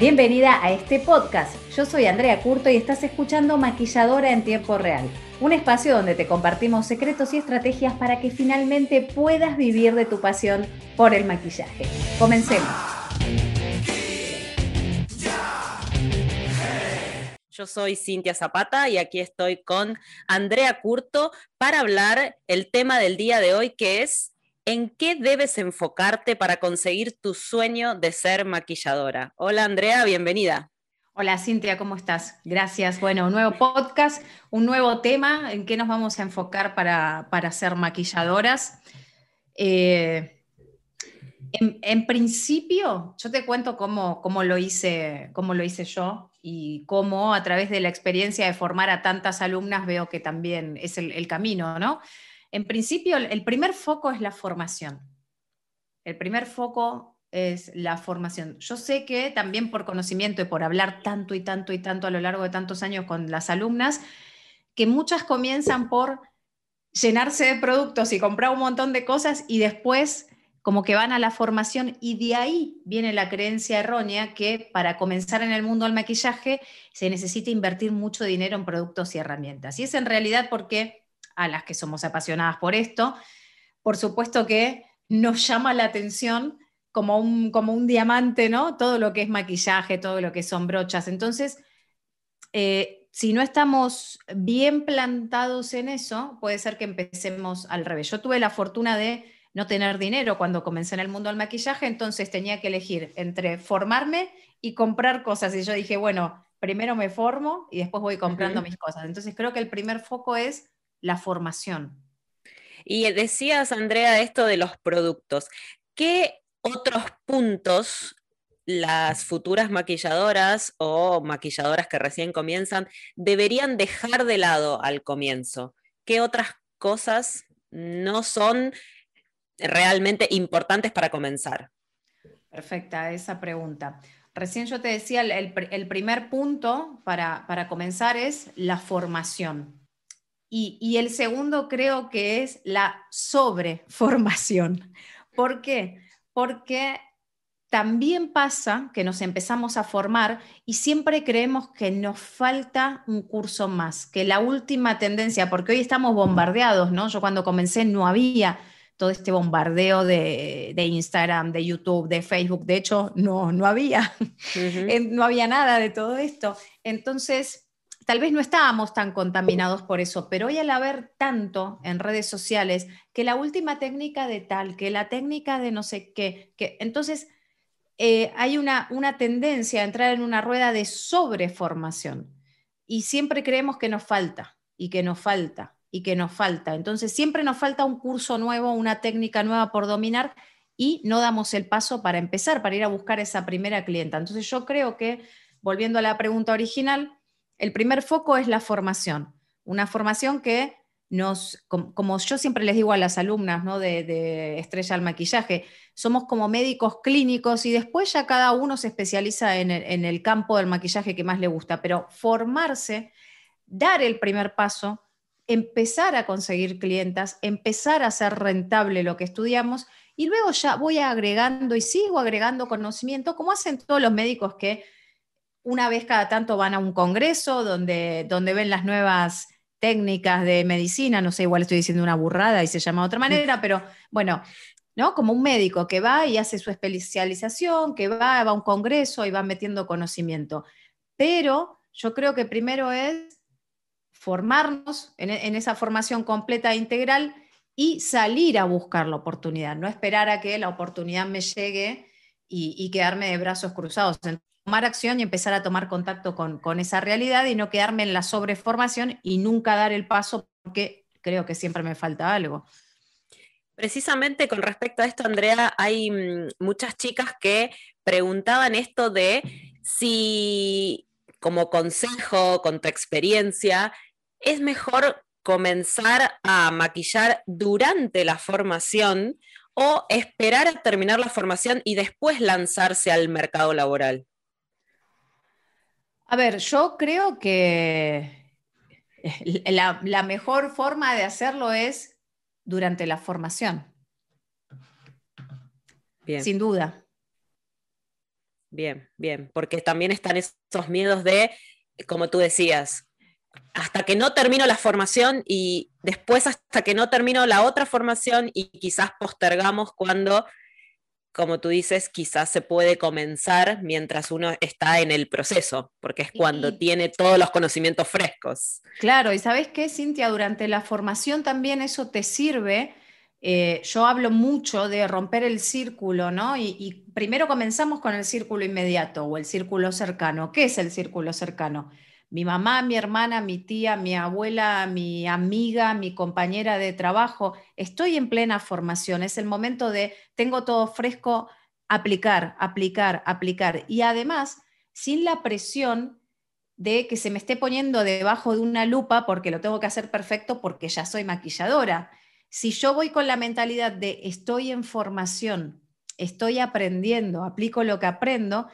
Bienvenida a este podcast. Yo soy Andrea Curto y estás escuchando Maquilladora en Tiempo Real, un espacio donde te compartimos secretos y estrategias para que finalmente puedas vivir de tu pasión por el maquillaje. Comencemos. Yo soy Cintia Zapata y aquí estoy con Andrea Curto para hablar el tema del día de hoy que es ¿En qué debes enfocarte para conseguir tu sueño de ser maquilladora? Hola Andrea, bienvenida. Hola Cintia, ¿cómo estás? Gracias. Bueno, un nuevo podcast, un nuevo tema. ¿En qué nos vamos a enfocar para, ser maquilladoras? Eh, en, principio, yo te cuento cómo, lo hice, cómo lo hice yo y cómo a través de la experiencia de formar a tantas alumnas veo que también es el camino, ¿no? En principio, el primer foco es la formación. El primer foco es la formación. Yo sé que también por conocimiento y por hablar tanto y tanto y tanto a lo largo de tantos años con las alumnas, que muchas comienzan por llenarse de productos y comprar un montón de cosas y después como que van a la formación y de ahí viene la creencia errónea que para comenzar en el mundo del maquillaje se necesita invertir mucho dinero en productos y herramientas. Y es en realidad porque a las que somos apasionadas por esto, por supuesto que nos llama la atención como un, como un diamante, ¿no? Todo lo que es maquillaje, todo lo que son brochas. Entonces, eh, si no estamos bien plantados en eso, puede ser que empecemos al revés. Yo tuve la fortuna de no tener dinero cuando comencé en el mundo del maquillaje, entonces tenía que elegir entre formarme y comprar cosas. Y yo dije, bueno, primero me formo y después voy comprando mis cosas. Entonces creo que el primer foco es la formación. Y decías, Andrea, esto de los productos. ¿Qué otros puntos las futuras maquilladoras o maquilladoras que recién comienzan deberían dejar de lado al comienzo? ¿Qué otras cosas no son realmente importantes para comenzar? Perfecta esa pregunta. Recién yo te decía, el, primer punto para, para comenzar es la formación. Y, el segundo creo que es la sobreformación. ¿Por qué? Porque también pasa que nos empezamos a formar y siempre creemos que nos falta un curso más, que la última tendencia, porque hoy estamos bombardeados, ¿no? Yo cuando comencé no había todo este bombardeo de, Instagram, de YouTube, de Facebook, de hecho no, no había, no había nada de todo esto. Entonces, tal vez no estábamos tan contaminados por eso, pero hoy al haber tanto en redes sociales, que la última técnica de tal, que la técnica de no sé qué, que entonces eh, hay una, una tendencia a entrar en una rueda de sobreformación y siempre creemos que nos falta y que nos falta y que nos falta. Entonces siempre nos falta un curso nuevo, una técnica nueva por dominar y no damos el paso para empezar, para ir a buscar esa primera clienta. Entonces yo creo que, volviendo a la pregunta original, el primer foco es la formación, una formación que nos, como, yo siempre les digo a las alumnas ¿no? de, Estrella al Maquillaje, somos como médicos clínicos y después ya cada uno se especializa en el, campo del maquillaje que más le gusta, pero formarse, dar el primer paso, empezar a conseguir clientas, empezar a hacer rentable lo que estudiamos y luego ya voy agregando y sigo agregando conocimiento, como hacen todos los médicos que una vez cada tanto van a un congreso donde, donde ven las nuevas técnicas de medicina, no sé, igual estoy diciendo una burrada y se llama de otra manera, pero bueno, ¿no? Como un médico que va y hace su especialización, que va, va a un congreso y va metiendo conocimiento. Pero yo creo que primero es formarnos en, esa formación completa e integral y salir a buscar la oportunidad, no esperar a que la oportunidad me llegue y, y quedarme de brazos cruzados tomar acción y empezar a tomar contacto con, esa realidad y no quedarme en la sobreformación y nunca dar el paso porque creo que siempre me falta algo. Precisamente con respecto a esto, Andrea, hay mm, muchas chicas que preguntaban esto de si, como consejo, con tu experiencia, es mejor comenzar a maquillar durante la formación o esperar a terminar la formación y después lanzarse al mercado laboral. A ver, yo creo que la, mejor forma de hacerlo es durante la formación. Sin duda. bien, bien, porque también están esos miedos de, como tú decías, hasta que no termino la formación y después hasta que no termino la otra formación y quizás postergamos cuando, como tú dices, quizás se puede comenzar mientras uno está en el proceso, porque es cuando tiene todos los conocimientos frescos. Claro, y sabes qué, Cintia, durante la formación también eso te sirve. Eh, yo hablo mucho de romper el círculo, ¿no? y primero comenzamos con el círculo inmediato o el círculo cercano. ¿Qué es el círculo cercano? Mi mamá, mi hermana, mi tía, mi abuela, mi amiga, mi compañera de trabajo. Estoy en plena formación, es el momento de, tengo todo fresco, aplicar, aplicar, aplicar. Y además, sin la presión de que se me esté poniendo debajo de una lupa porque lo tengo que hacer perfecto porque ya soy maquilladora. Si yo voy con la mentalidad de estoy en formación, estoy aprendiendo, aplico lo que aprendo,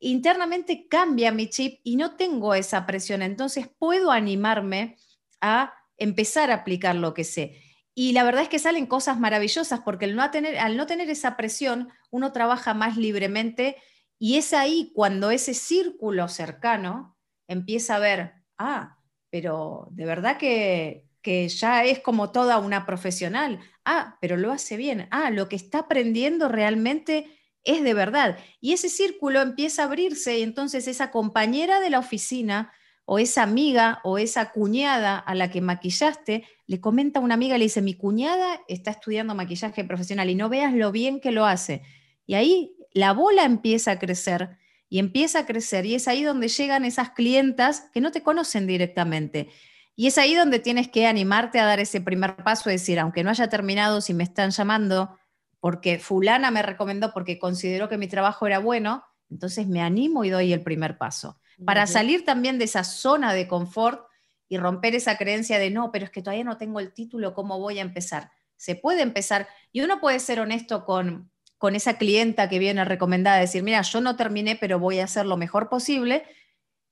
internamente cambia mi chip y no tengo esa presión. Entonces puedo animarme a empezar a aplicar lo que sé. Y la verdad es que salen cosas maravillosas porque al no tener, al no tener esa presión, uno trabaja más libremente y es ahí cuando ese círculo cercano empieza a ver, ah, pero de verdad que, que ya es como toda una profesional. Ah, pero lo hace bien. Ah, lo que está aprendiendo realmente es de verdad. Y ese círculo empieza a abrirse y entonces esa compañera de la oficina o esa amiga o esa cuñada a la que maquillaste, le comenta a una amiga, le dice, mi cuñada está estudiando maquillaje profesional y no veas lo bien que lo hace. Y ahí la bola empieza a crecer y empieza a crecer y es ahí donde llegan esas clientas que no te conocen directamente. Y es ahí donde tienes que animarte a dar ese primer paso, decir, aunque no haya terminado, si me están llamando porque fulana me recomendó porque consideró que mi trabajo era bueno, entonces me animo y doy el primer paso. Para salir también de esa zona de confort y romper esa creencia de no, pero es que todavía no tengo el título, ¿cómo voy a empezar? Se puede empezar y uno puede ser honesto con, con esa clienta que viene recomendada, decir, mira, yo no terminé, pero voy a hacer lo mejor posible.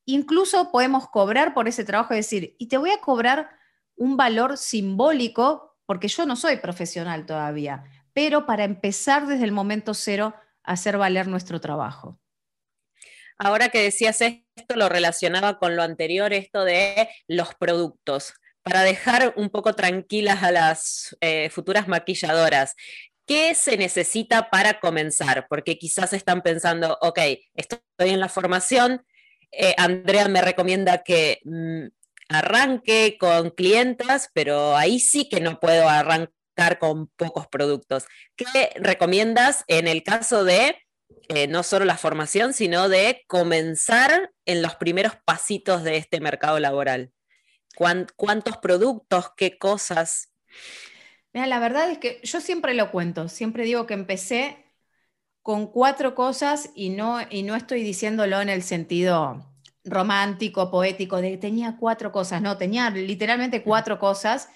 Incluso podemos cobrar por ese trabajo y decir, y te voy a cobrar un valor simbólico porque yo no soy profesional todavía, pero para empezar desde el momento cero a hacer valer nuestro trabajo. Ahora que decías esto, lo relacionaba con lo anterior, esto de los productos. Para dejar un poco tranquilas a las eh, futuras maquilladoras, ¿qué se necesita para comenzar? Porque quizás están pensando, ok, estoy en la formación, eh, Andrea me recomienda que mm, arranque con clientas, pero ahí sí que no puedo arrancar con pocos productos. ¿Qué recomiendas en el caso de eh, no solo la formación, sino de comenzar en los primeros pasitos de este mercado laboral? ¿Cuántos productos? ¿Qué cosas? Mira, la verdad es que yo siempre lo cuento, siempre digo que empecé con cuatro cosas y no, y no estoy diciéndolo en el sentido romántico, poético, de que tenía cuatro cosas, no, tenía literalmente cuatro cosas.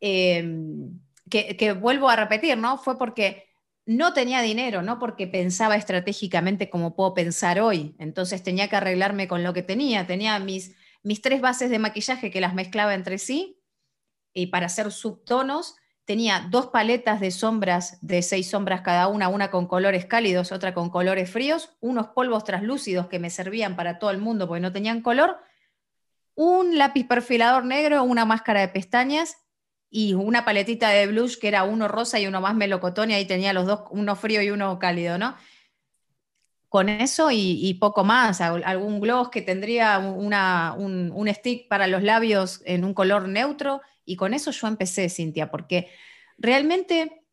Em, que, vuelvo a repetir, ¿no? Fue porque no tenía dinero, no porque pensaba estratégicamente como puedo pensar hoy. Entonces tenía que arreglarme con lo que tenía. Tenía mis, mis tres bases de maquillaje que las mezclaba entre sí y para hacer subtonos. Tenía dos paletas de sombras de seis sombras cada una, una con colores cálidos, otra con colores fríos, unos polvos translúcidos que me servían para todo el mundo porque no tenían color, un lápiz perfilador negro, una máscara de pestañas y una paletita de blush que era uno rosa y uno más melocotón y ahí tenía los dos, uno frío y uno cálido, ¿no? Con eso y, poco más, algún gloss que tendría una, un, stick para los labios en un color neutro y con eso yo empecé, Cintia, porque realmente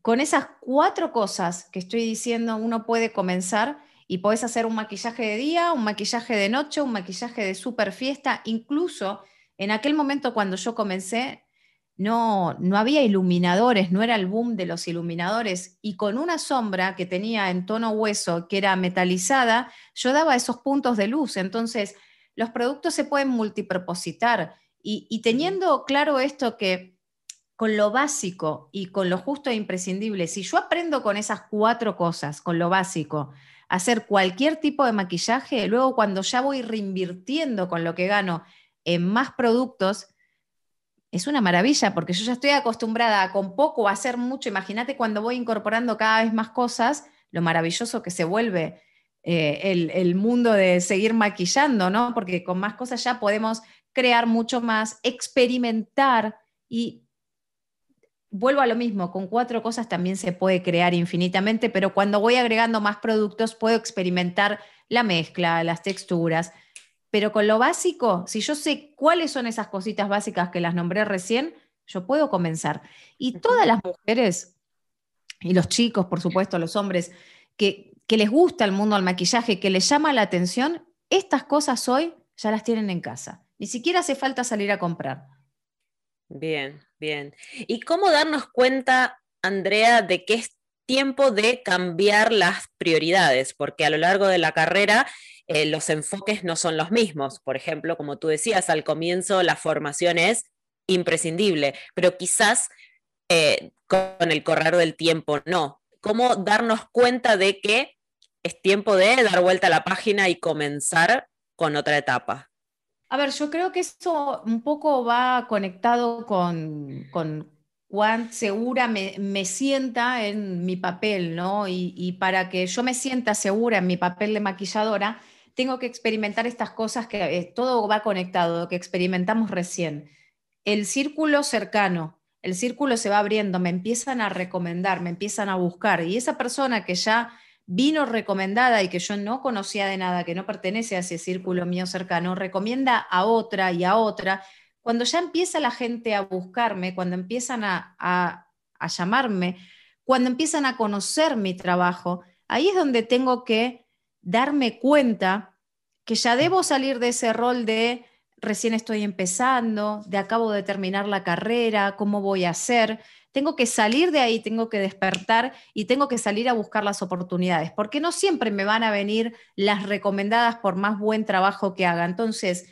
con esas cuatro cosas que estoy diciendo uno puede comenzar y puedes hacer un maquillaje de día, un maquillaje de noche, un maquillaje de super fiesta, incluso en aquel momento cuando yo comencé no, no había iluminadores, no era el boom de los iluminadores, y con una sombra que tenía en tono hueso, que era metalizada, yo daba esos puntos de luz. Entonces, los productos se pueden multipropositar. Y, teniendo claro esto que con lo básico y con lo justo e imprescindible, si yo aprendo con esas cuatro cosas, con lo básico, hacer cualquier tipo de maquillaje, luego cuando ya voy reinvirtiendo con lo que gano en más productos, es una maravilla porque yo ya estoy acostumbrada a con poco a hacer mucho. Imagínate cuando voy incorporando cada vez más cosas, lo maravilloso que se vuelve eh, el, mundo de seguir maquillando, ¿no? Porque con más cosas ya podemos crear mucho más, experimentar y vuelvo a lo mismo, con cuatro cosas también se puede crear infinitamente, pero cuando voy agregando más productos puedo experimentar la mezcla, las texturas. Pero con lo básico, si yo sé cuáles son esas cositas básicas que las nombré recién, yo puedo comenzar. Y todas las mujeres, y los chicos, por supuesto, los hombres, que, que les gusta el mundo del maquillaje, que les llama la atención, estas cosas hoy ya las tienen en casa. Ni siquiera hace falta salir a comprar. Bien, bien. ¿Y cómo darnos cuenta, Andrea, de que es tiempo de cambiar las prioridades? Porque a lo largo de la carrera eh, los enfoques no son los mismos. Por ejemplo, como tú decías, al comienzo la formación es imprescindible, pero quizás eh, con el correr del tiempo no. ¿Cómo darnos cuenta de que es tiempo de dar vuelta a la página y comenzar con otra etapa? A ver, yo creo que esto un poco va conectado con, cuán segura me, sienta en mi papel, ¿no? Y, para que yo me sienta segura en mi papel de maquilladora, tengo que experimentar estas cosas que eh, todo va conectado, que experimentamos recién. El círculo cercano, el círculo se va abriendo, me empiezan a recomendar, me empiezan a buscar, y esa persona que ya vino recomendada y que yo no conocía de nada, que no pertenece a ese círculo mío cercano, recomienda a otra y a otra, cuando ya empieza la gente a buscarme, cuando empiezan a, llamarme, cuando empiezan a conocer mi trabajo, ahí es donde tengo que darme cuenta que ya debo salir de ese rol de recién estoy empezando, de acabo de terminar la carrera, cómo voy a hacer, tengo que salir de ahí, tengo que despertar y tengo que salir a buscar las oportunidades, porque no siempre me van a venir las recomendadas por más buen trabajo que haga. Entonces,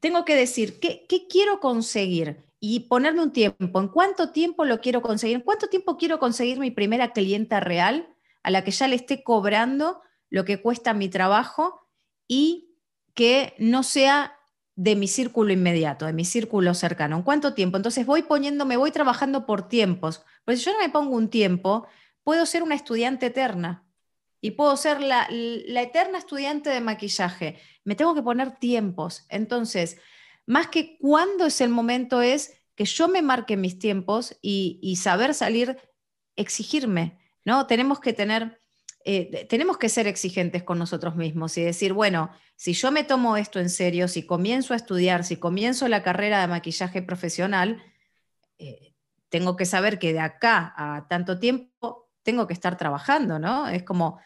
tengo que decir, ¿qué, quiero conseguir? Y ponerme un tiempo, ¿en cuánto tiempo lo quiero conseguir? ¿En cuánto tiempo quiero conseguir mi primera clienta real a la que ya le esté cobrando lo que cuesta mi trabajo y que no sea de mi círculo inmediato, de mi círculo cercano. ¿En cuánto tiempo? Entonces voy poniéndome, voy trabajando por tiempos. Pues si yo no me pongo un tiempo, puedo ser una estudiante eterna y puedo ser la, eterna estudiante de maquillaje. Me tengo que poner tiempos. Entonces, más que cuándo es el momento, es que yo me marque mis tiempos y, y saber salir, exigirme, ¿no? Tenemos que tener eh, tenemos que ser exigentes con nosotros mismos y decir, bueno, si yo me tomo esto en serio, si comienzo a estudiar, si comienzo la carrera de maquillaje profesional, eh, tengo que saber que de acá a tanto tiempo tengo que estar trabajando, ¿no? Es como,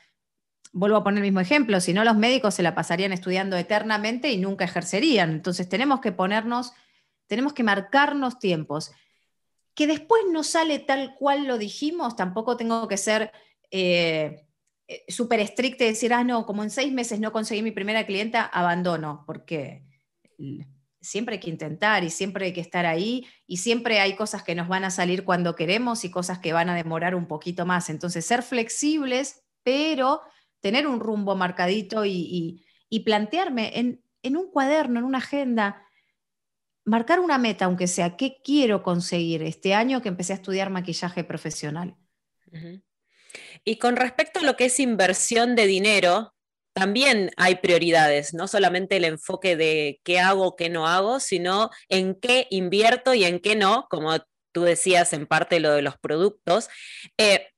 vuelvo a poner el mismo ejemplo, si no los médicos se la pasarían estudiando eternamente y nunca ejercerían. Entonces tenemos que ponernos, tenemos que marcarnos tiempos. Que después no sale tal cual lo dijimos, tampoco tengo que ser... Eh, súper estricta y decir, ah, no, como en seis meses no conseguí mi primera clienta, abandono, porque siempre hay que intentar y siempre hay que estar ahí y siempre hay cosas que nos van a salir cuando queremos y cosas que van a demorar un poquito más. Entonces, ser flexibles, pero tener un rumbo marcadito y, plantearme en, un cuaderno, en una agenda, marcar una meta, aunque sea, ¿qué quiero conseguir este año que empecé a estudiar maquillaje profesional? Y con respecto a lo que es inversión de dinero, también hay prioridades, no solamente el enfoque de qué hago, qué no hago, sino en qué invierto y en qué no, como tú decías en parte lo de los productos. Eh,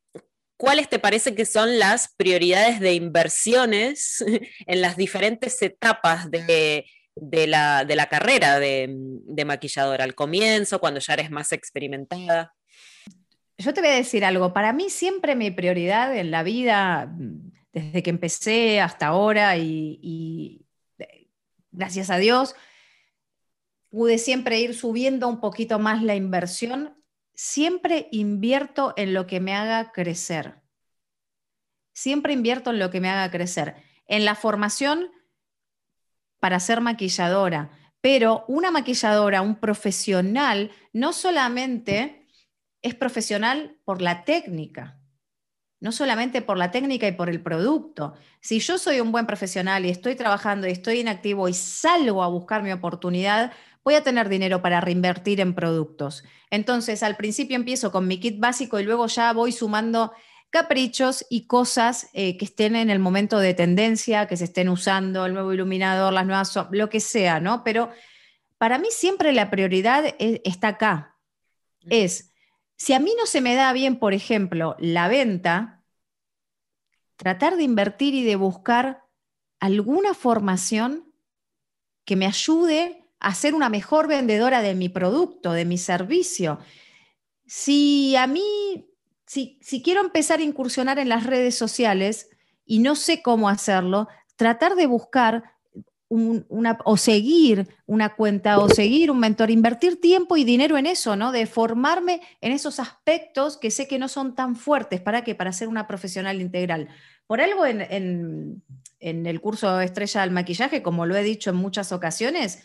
¿Cuáles te parece que son las prioridades de inversiones en las diferentes etapas de, la, carrera de, de maquilladora? Al comienzo, cuando ya eres más experimentada. Yo te voy a decir algo, para mí siempre mi prioridad en la vida, desde que empecé hasta ahora y, gracias a Dios, pude siempre ir subiendo un poquito más la inversión, siempre invierto en lo que me haga crecer. Siempre invierto en lo que me haga crecer. En la formación para ser maquilladora, pero una maquilladora, un profesional, no solamente es profesional por la técnica, no solamente por la técnica y por el producto. Si yo soy un buen profesional y estoy trabajando y estoy inactivo y salgo a buscar mi oportunidad, voy a tener dinero para reinvertir en productos. Entonces, al principio empiezo con mi kit básico y luego ya voy sumando caprichos y cosas eh, que estén en el momento de tendencia, que se estén usando, el nuevo iluminador, las nuevas, lo que sea, ¿no? Pero para mí siempre la prioridad e, está acá. Es, si a mí no se me da bien, por ejemplo, la venta, tratar de invertir y de buscar alguna formación que me ayude a ser una mejor vendedora de mi producto, de mi servicio. Si a mí si, quiero empezar a incursionar en las redes sociales y no sé cómo hacerlo, tratar de buscar o seguir una cuenta o seguir un mentor, invertir tiempo y dinero en eso, ¿no? De formarme en esos aspectos que sé que no son tan fuertes. ¿Para qué? Para ser una profesional integral. Por algo en, en el curso Estrella del Maquillaje, como lo he dicho en muchas ocasiones,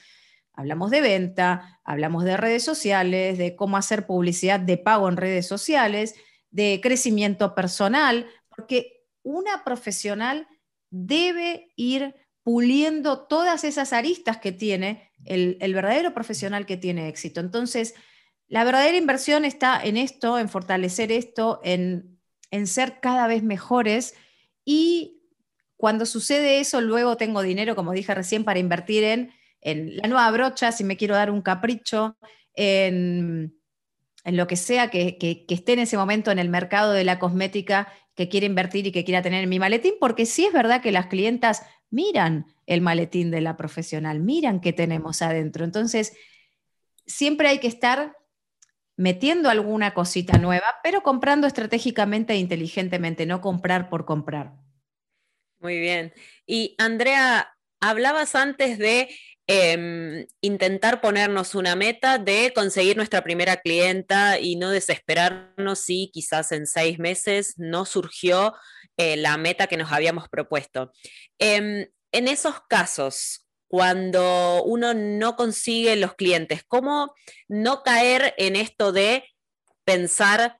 hablamos de venta, hablamos de redes sociales, de cómo hacer publicidad de pago en redes sociales de crecimiento personal, porque una profesional debe ir puliendo todas esas aristas que tiene el, verdadero profesional que tiene éxito. Entonces, la verdadera inversión está en esto, en fortalecer esto, en, ser cada vez mejores y cuando sucede eso, luego tengo dinero, como dije recién, para invertir en, en la nueva brocha, si me quiero dar un capricho, en en lo que sea que, esté en ese momento en el mercado de la cosmética que quiere invertir y que quiera tener en mi maletín, porque sí es verdad que las clientas miran el maletín de la profesional, miran qué tenemos adentro. Entonces, siempre hay que estar metiendo alguna cosita nueva, pero comprando estratégicamente e inteligentemente, no comprar por comprar. Muy bien. Y Andrea, hablabas antes de Em, intentar ponernos una meta de conseguir nuestra primera clienta y no desesperarnos si quizás en seis meses no surgió eh, la meta que nos habíamos propuesto. Em, en esos casos, cuando uno no consigue los clientes, ¿cómo no caer en esto de pensar,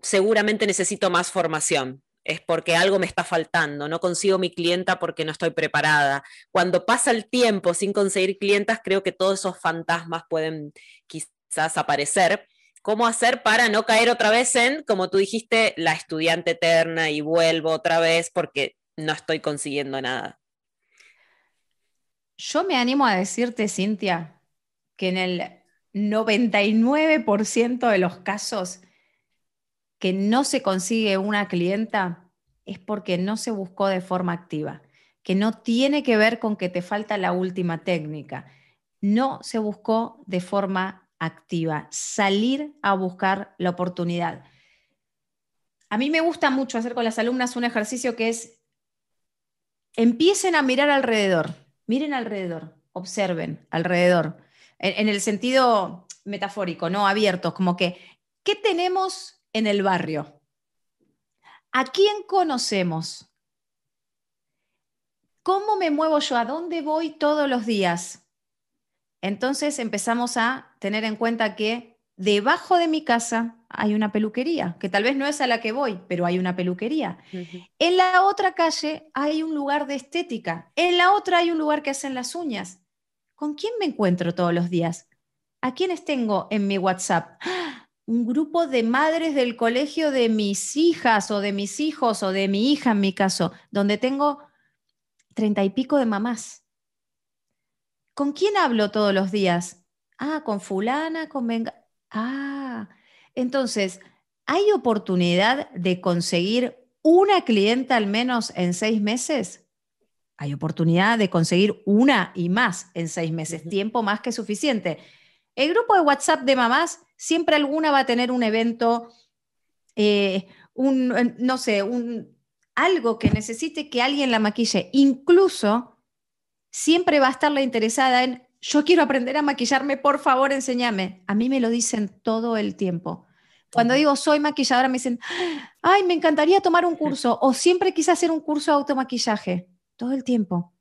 seguramente necesito más formación? Es porque algo me está faltando, no consigo mi clienta porque no estoy preparada. Cuando pasa el tiempo sin conseguir clientas, creo que todos esos fantasmas pueden quizás aparecer. ¿Cómo hacer para no caer otra vez en, como tú dijiste, la estudiante eterna y vuelvo otra vez porque no estoy consiguiendo nada? Yo me animo a decirte, Cintia, que en el 99% de los casos que no se consigue una clienta es porque no se buscó de forma activa, que no tiene que ver con que te falta la última técnica. No se buscó de forma activa, salir a buscar la oportunidad. A mí me gusta mucho hacer con las alumnas un ejercicio que es, empiecen a mirar alrededor, miren alrededor, observen alrededor, en, el sentido metafórico, no abiertos, como que, ¿qué tenemos en el barrio? ¿A quién conocemos? ¿Cómo me muevo yo? ¿A dónde voy todos los días? Entonces empezamos a tener en cuenta que debajo de mi casa hay una peluquería, que tal vez no es a la que voy, pero hay una peluquería. En la otra calle hay un lugar de estética, en la otra hay un lugar que hacen las uñas. ¿Con quién me encuentro todos los días? ¿A quiénes tengo en mi WhatsApp? Un grupo de madres del colegio de mis hijas o de mis hijos o de mi hija en mi caso, donde tengo treinta y pico de mamás. ¿Con quién hablo todos los días? Ah, con fulana, con venga. Ah, entonces, ¿hay oportunidad de conseguir una clienta al menos en seis meses? Hay oportunidad de conseguir una y más en seis meses, tiempo más que suficiente. El grupo de WhatsApp de mamás siempre alguna va a tener un evento, eh, un, eh, no sé, un, algo que necesite que alguien la maquille. Incluso siempre va a estar la interesada en, yo quiero aprender a maquillarme, por favor, enséñame. A mí me lo dicen todo el tiempo. Cuando digo soy maquilladora, me dicen, ay, me encantaría tomar un curso o siempre quise hacer un curso de automaquillaje, todo el tiempo.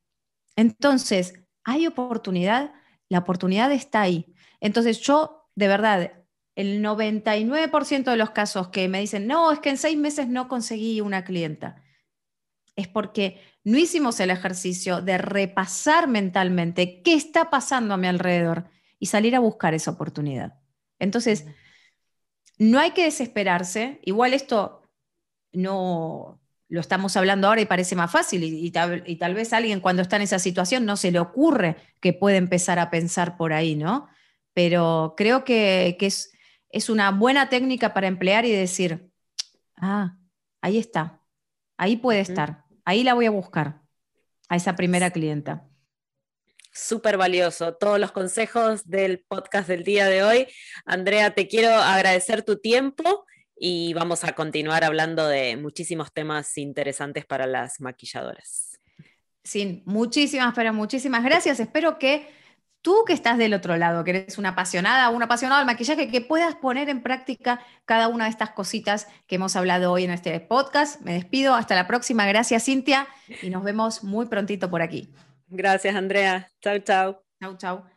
Entonces, hay oportunidad, la oportunidad está ahí. Entonces, yo, de verdad, el 99% de los casos que me dicen, no, es que en seis meses no conseguí una clienta, es porque no hicimos el ejercicio de repasar mentalmente qué está pasando a mi alrededor y salir a buscar esa oportunidad. Entonces, no hay que desesperarse. Igual esto no lo estamos hablando ahora y parece más fácil y, tal, vez alguien cuando está en esa situación no se le ocurre que puede empezar a pensar por ahí, ¿no? Pero creo que, es, es una buena técnica para emplear y decir, ah, ahí está, ahí puede estar, ahí la voy a buscar, a esa primera clienta súper valioso. Todos los consejos del podcast del día de hoy. Andrea, te quiero agradecer tu tiempo y vamos a continuar hablando de muchísimos temas interesantes para las maquilladoras. Sí, muchísimas, pero muchísimas gracias. Espero que tú que estás del otro lado, que eres una apasionada, un apasionado del maquillaje, que puedas poner en práctica cada una de estas cositas que hemos hablado hoy en este podcast. Me despido, hasta la próxima. Gracias, Cintia, y nos vemos muy prontito por aquí. Gracias, Andrea. Chao, chao. Chao, chao.